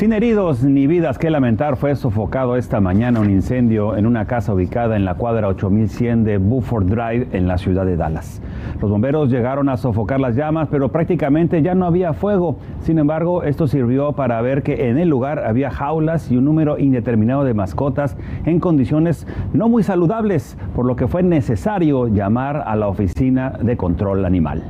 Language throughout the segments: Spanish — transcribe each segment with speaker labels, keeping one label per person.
Speaker 1: Sin heridos ni vidas que lamentar, fue sofocado esta mañana un incendio en una casa ubicada en la cuadra 8100 de Buford Drive en la ciudad de Dallas. Los bomberos llegaron a sofocar las llamas, pero prácticamente ya no había fuego. Sin embargo, esto sirvió para ver que en el lugar había jaulas y un número indeterminado de mascotas en condiciones no muy saludables, por lo que fue necesario llamar a la oficina de control animal.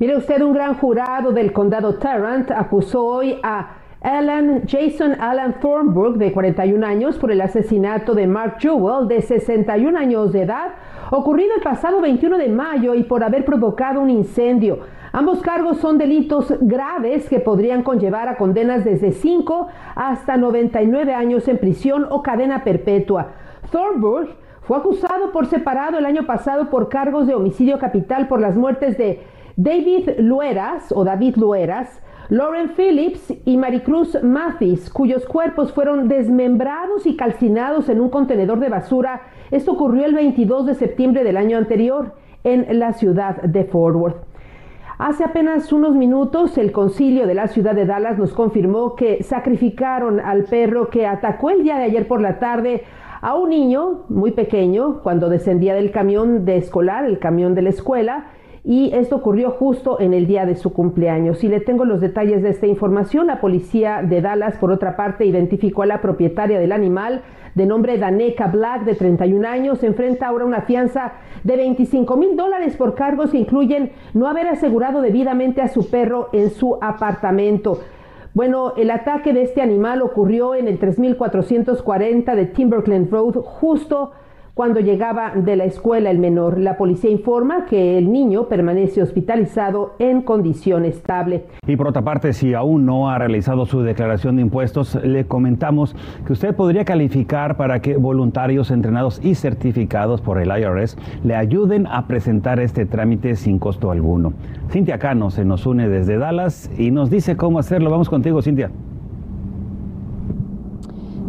Speaker 2: Mire usted, un gran jurado del condado Tarrant acusó hoy a Alan Jason Alan Thornburg, de 41 años, por el asesinato de Mark Jewell, de 61 años de edad, ocurrido el pasado 21 de mayo y por haber provocado un incendio. Ambos cargos son delitos graves que podrían conllevar a condenas desde 5 hasta 99 años en prisión o cadena perpetua. Thornburg fue acusado por separado el año pasado por cargos de homicidio capital por las muertes de David Lueras o David Lueras, Lauren Phillips y Maricruz Mathis, cuyos cuerpos fueron desmembrados y calcinados en un contenedor de basura. Esto ocurrió el 22 de septiembre del año anterior en la ciudad de Fort Worth. Hace apenas unos minutos el concilio de la ciudad de Dallas nos confirmó que sacrificaron al perro que atacó el día de ayer por la tarde a un niño muy pequeño cuando descendía del camión de escolar, el camión de la escuela, y esto ocurrió justo en el día de su cumpleaños. Y le tengo los detalles de esta información. La policía de Dallas, por otra parte, identificó a la propietaria del animal de nombre Daneca Black, de 31 años. Se enfrenta ahora una fianza de 25 mil dólares por cargos que incluyen no haber asegurado debidamente a su perro en su apartamento. Bueno, el ataque de este animal ocurrió en el 3440 de Timberland Road, justo cuando llegaba de la escuela el menor. La policía informa que el niño permanece hospitalizado en condición estable.
Speaker 1: Y por otra parte, si aún no ha realizado su declaración de impuestos, le comentamos que usted podría calificar para que voluntarios entrenados y certificados por el IRS le ayuden a presentar este trámite sin costo alguno. Cintia Cano se nos une desde Dallas y nos dice cómo hacerlo. Vamos contigo, Cintia.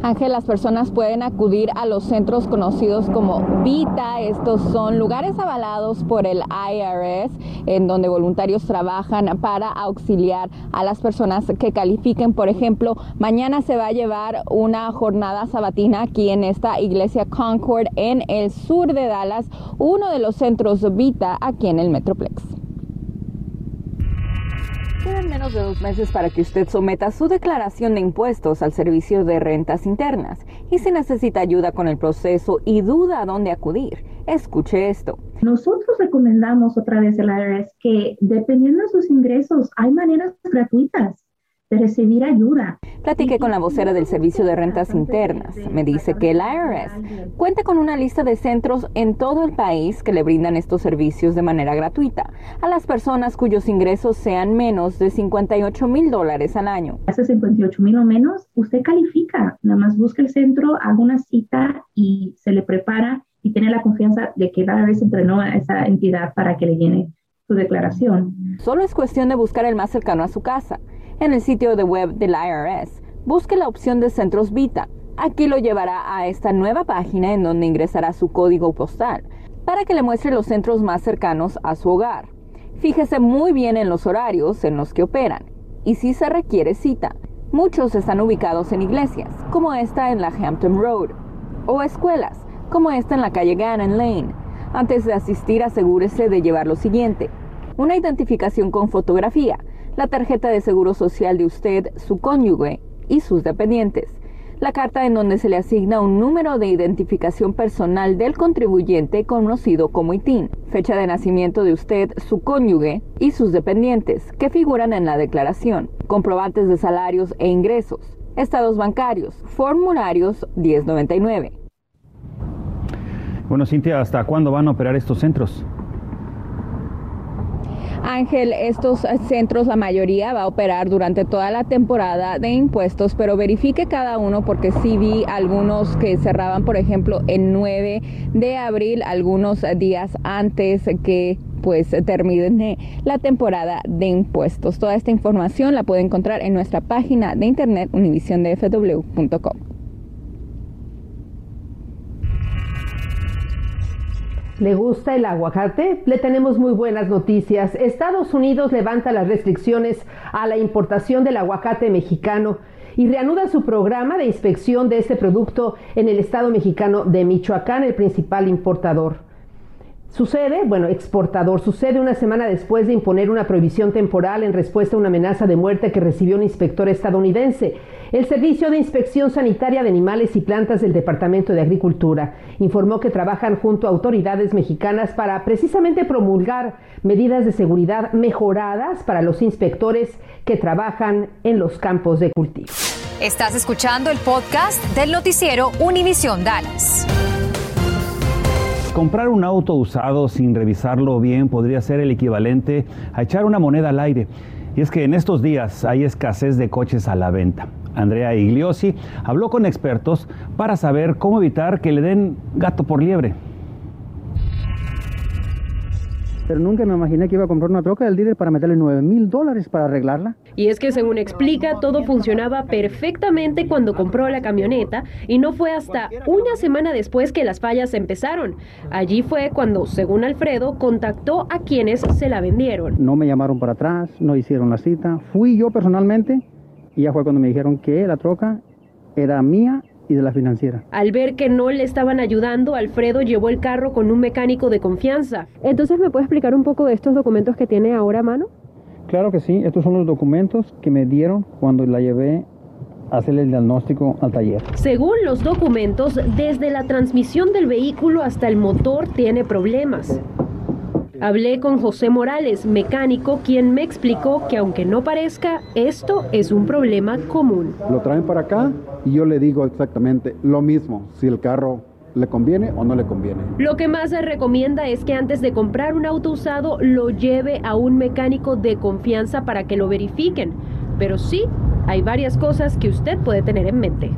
Speaker 3: Ángel, las personas pueden acudir a los centros conocidos como VITA. Estos son lugares avalados por el IRS en donde voluntarios trabajan para auxiliar a las personas que califiquen. Por ejemplo, mañana se va a llevar una jornada sabatina aquí en esta iglesia Concord en el sur de Dallas, uno de los centros VITA aquí en el Metroplex. Quedan menos de dos meses para que usted someta su declaración de impuestos al Servicio de Rentas Internas. Y si necesita ayuda con el proceso y duda a dónde acudir, escuche esto.
Speaker 4: Nosotros recomendamos otra vez el IRS que dependiendo de sus ingresos hay maneras gratuitas de recibir ayuda.
Speaker 3: Platiqué con la vocera del Servicio de Rentas Internas. Me dice que el IRS cuenta con una lista de centros en todo el país que le brindan estos servicios de manera gratuita a las personas cuyos ingresos sean menos de 58 mil dólares al año.
Speaker 4: Hace 58 mil o menos, usted califica. Nada más busca el centro, haga una cita y se le prepara y tiene la confianza de que cada vez entrenó a esa entidad para que le llene su declaración.
Speaker 3: Solo es cuestión de buscar el más cercano a su casa. En el sitio de web del IRS, busque la opción de Centros Vita. Aquí lo llevará a esta nueva página en donde ingresará su código postal para que le muestre los centros más cercanos a su hogar. Fíjese muy bien en los horarios en los que operan y si se requiere cita. Muchos están ubicados en iglesias, como esta en la Hampton Road, o escuelas, como esta en la calle Gannon Lane. Antes de asistir, asegúrese de llevar lo siguiente: una identificación con fotografía, la tarjeta de seguro social de usted, su cónyuge y sus dependientes, la carta en donde se le asigna un número de identificación personal del contribuyente conocido como ITIN, fecha de nacimiento de usted, su cónyuge y sus dependientes, que figuran en la declaración, comprobantes de salarios e ingresos, estados bancarios, formularios 1099.
Speaker 1: Bueno, Cintia, ¿hasta cuándo van a operar estos centros?
Speaker 3: Ángel, estos centros, la mayoría va a operar durante toda la temporada de impuestos, pero verifique cada uno porque sí vi algunos que cerraban, por ejemplo, el 9 de abril, algunos días antes que pues termine la temporada de impuestos. Toda esta información la puede encontrar en nuestra página de internet univisiondefw.com.
Speaker 2: ¿Le gusta el aguacate? Le tenemos muy buenas noticias. Estados Unidos levanta las restricciones a la importación del aguacate mexicano y reanuda su programa de inspección de este producto en el estado mexicano de Michoacán, el principal importador. Sucede, bueno, exportador, sucede una semana después de imponer una prohibición temporal en respuesta a una amenaza de muerte que recibió un inspector estadounidense. El Servicio de Inspección Sanitaria de Animales y Plantas del Departamento de Agricultura informó que trabajan junto a autoridades mexicanas para precisamente promulgar medidas de seguridad mejoradas para los inspectores que trabajan en los campos de cultivo.
Speaker 5: Estás escuchando el podcast del noticiero Univisión Dallas.
Speaker 1: Comprar un auto usado sin revisarlo bien podría ser el equivalente a echar una moneda al aire. Y es que en estos días hay escasez de coches a la venta. Andrea Igliosi habló con expertos para saber cómo evitar que le den gato por liebre.
Speaker 6: Pero nunca me imaginé que iba a comprar una troca del líder para meterle 9 mil dólares para arreglarla.
Speaker 7: Y es que según explica, todo funcionaba perfectamente cuando compró la camioneta y no fue hasta una semana después que las fallas empezaron. Allí fue cuando, según Alfredo, contactó a quienes se la vendieron.
Speaker 6: No me llamaron para atrás, no hicieron la cita, fui yo personalmente y ya fue cuando me dijeron que la troca era mía y de la financiera.
Speaker 7: Al ver que no le estaban ayudando, Alfredo llevó el carro con un mecánico de confianza.
Speaker 8: Entonces, ¿me puede explicar un poco de estos documentos que tiene ahora a mano?
Speaker 6: Claro que sí, estos son los documentos que me dieron cuando la llevé a hacer el diagnóstico al taller.
Speaker 7: Según los documentos, desde la transmisión del vehículo hasta el motor tiene problemas. Hablé con José Morales, mecánico, quien me explicó que aunque no parezca, esto es un problema común.
Speaker 9: Lo traen para acá y yo le digo exactamente lo mismo, si el carro le conviene o no le conviene.
Speaker 7: Lo que más se recomienda es que antes de comprar un auto usado lo lleve a un mecánico de confianza para que lo verifiquen. Pero sí, hay varias cosas que usted puede tener en mente.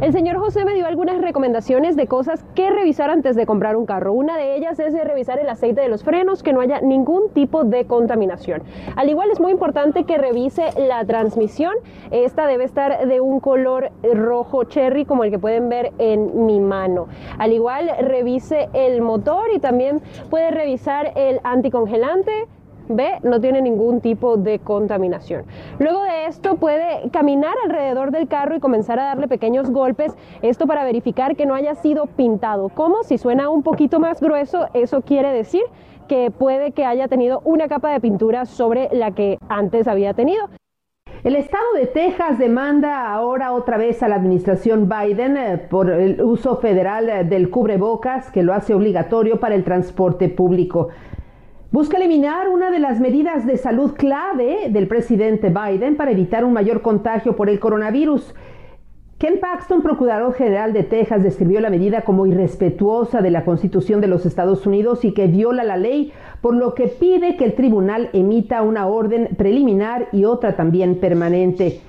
Speaker 8: El señor José me dio algunas recomendaciones de cosas que revisar antes de comprar un carro. Una de ellas es revisar el aceite de los frenos, que no haya ningún tipo de contaminación. Al igual es muy importante que revise la transmisión. Esta debe estar de un color rojo cherry como el que pueden ver en mi mano. Al igual revise el motor y también puede revisar el anticongelante Ve, no tiene ningún tipo de contaminación. Luego de esto puede caminar alrededor del carro y comenzar a darle pequeños golpes, esto para verificar que no haya sido pintado. Como si suena un poquito más grueso, eso quiere decir que puede que haya tenido una capa de pintura sobre la que antes había tenido.
Speaker 2: El estado de Texas demanda ahora otra vez a la administración Biden eh, por el uso federal eh, del cubrebocas que lo hace obligatorio para el transporte público busca eliminar una de las medidas de salud clave del presidente Biden para evitar un mayor contagio por el coronavirus. Ken Paxton, procurador general de Texas, describió la medida como irrespetuosa de la Constitución de los Estados Unidos y que viola la ley, por lo que pide que el tribunal emita una orden preliminar y otra también permanente.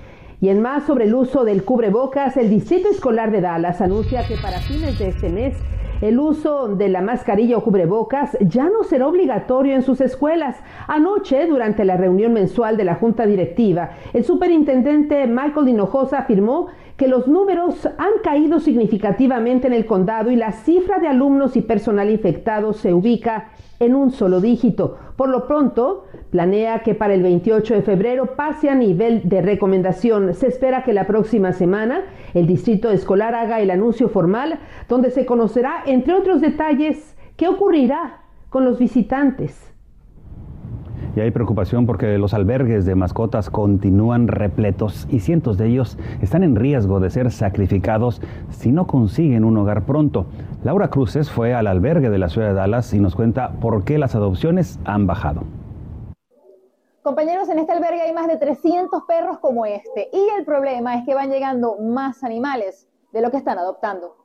Speaker 2: Y en más sobre el uso del cubrebocas, el Distrito Escolar de Dallas anuncia que para fines de este mes el uso de la mascarilla o cubrebocas ya no será obligatorio en sus escuelas. Anoche, durante la reunión mensual de la Junta Directiva, el superintendente Michael Hinojosa afirmó que los números han caído significativamente en el condado y la cifra de alumnos y personal infectados se ubica en un solo dígito. Por lo pronto, planea que para el 28 de febrero pase a nivel de recomendación. Se espera que la próxima semana el distrito escolar haga el anuncio formal donde se conocerá, entre otros detalles, qué ocurrirá con los visitantes
Speaker 1: y hay preocupación porque los albergues de mascotas continúan repletos y cientos de ellos están en riesgo de ser sacrificados si no consiguen un hogar pronto. Laura Cruces fue al albergue de la ciudad de Dallas y nos cuenta por qué las adopciones han bajado.
Speaker 10: Compañeros, en este albergue hay más de 300 perros como este y el problema es que van llegando más animales de lo que están adoptando.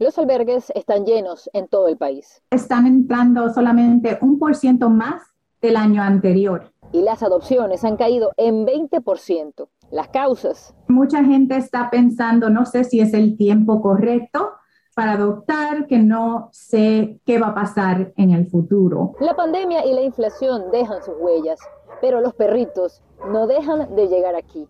Speaker 10: Los albergues están llenos en todo el país.
Speaker 4: Están entrando solamente un por ciento más
Speaker 11: del año anterior.
Speaker 10: Y las adopciones han caído en 20%. Las causas.
Speaker 11: Mucha gente está pensando, no sé si es el tiempo correcto para adoptar, que no sé qué va a pasar en el futuro.
Speaker 10: La pandemia y la inflación dejan sus huellas, pero los perritos no dejan de llegar aquí.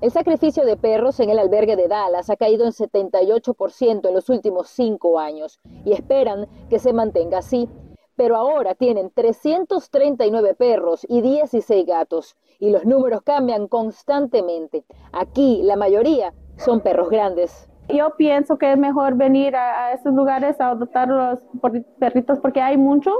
Speaker 10: El sacrificio de perros en el albergue de Dallas ha caído en 78% en los últimos cinco años y esperan que se mantenga así. Pero ahora tienen 339 perros y 16 gatos y los números cambian constantemente. Aquí la mayoría son perros grandes.
Speaker 12: Yo pienso que es mejor venir a, estos lugares a adoptar los perritos porque hay muchos,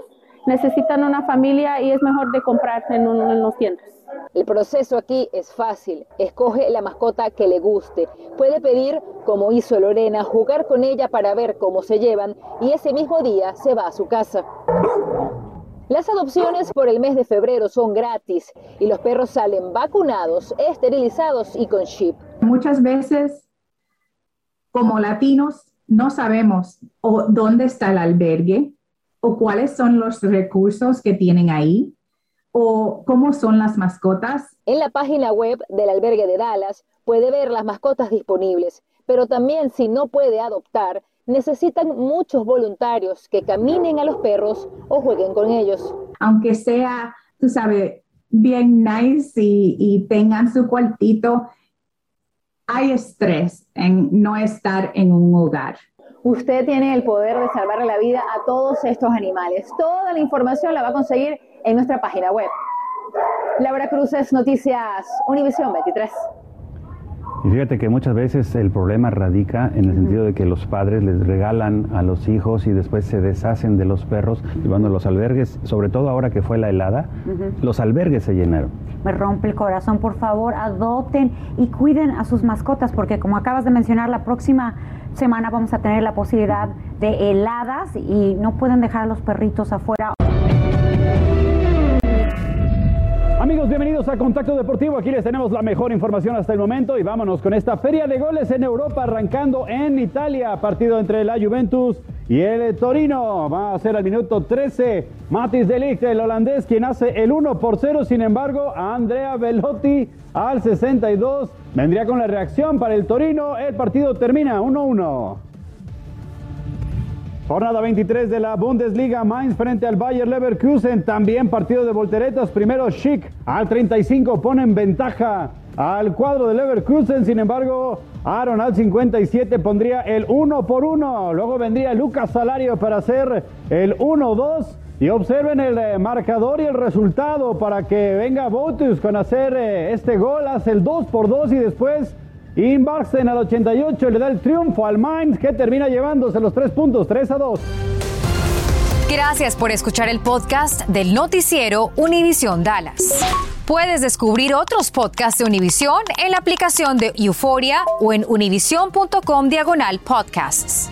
Speaker 12: necesitan una familia y es mejor de comprar en, en los tiendas.
Speaker 10: El proceso aquí es fácil. Escoge la mascota que le guste. Puede pedir, como hizo Lorena, jugar con ella para ver cómo se llevan y ese mismo día se va a su casa. Las adopciones por el mes de febrero son gratis y los perros salen vacunados, esterilizados y con chip.
Speaker 11: Muchas veces, como latinos, no sabemos dónde está el albergue o cuáles son los recursos que tienen ahí o cómo son las mascotas.
Speaker 10: En la página web del albergue de Dallas puede ver las mascotas disponibles, pero también si no puede adoptar, necesitan muchos voluntarios que caminen a los perros o jueguen con ellos.
Speaker 11: Aunque sea, tú sabes, bien nice y, y tengan su cuartito, hay estrés en no estar en un hogar.
Speaker 10: Usted tiene el poder de salvarle la vida a todos estos animales. Toda la información la va a conseguir en nuestra página web. Laura Cruces, Noticias Univisión 23.
Speaker 13: Y fíjate que muchas veces el problema radica en el sentido de que los padres les regalan a los hijos y después se deshacen de los perros, llevando los albergues, sobre todo ahora que fue la helada, los albergues se llenaron.
Speaker 14: Me rompe el corazón, por favor, adopten y cuiden a sus mascotas, porque como acabas de mencionar, la próxima semana vamos a tener la posibilidad de heladas y no pueden dejar a los perritos afuera.
Speaker 13: Contacto Deportivo. Aquí les tenemos la mejor información hasta el momento y vámonos con esta feria de goles en Europa arrancando en Italia. Partido entre la Juventus y el Torino. Va a ser al minuto 13. Matis Delict, el holandés, quien hace el 1 por 0. Sin embargo, Andrea Velotti al 62 vendría con la reacción para el Torino. El partido termina 1-1. Jornada 23 de la Bundesliga, Mainz frente al Bayer Leverkusen, también partido de volteretas, primero Schick al 35 pone en ventaja al cuadro de Leverkusen, sin embargo Aaron al 57 pondría el 1 por 1, luego vendría Lucas Salario para hacer el 1-2 y observen el eh, marcador y el resultado para que venga Botus con hacer eh, este gol, hace el 2 por 2 y después Inbarsen al 88 le da el triunfo al Mainz que termina llevándose los tres puntos, 3 a 2.
Speaker 5: Gracias por escuchar el podcast del noticiero Univisión Dallas. Puedes descubrir otros podcasts de Univisión en la aplicación de Euforia o en univision.com diagonal podcasts.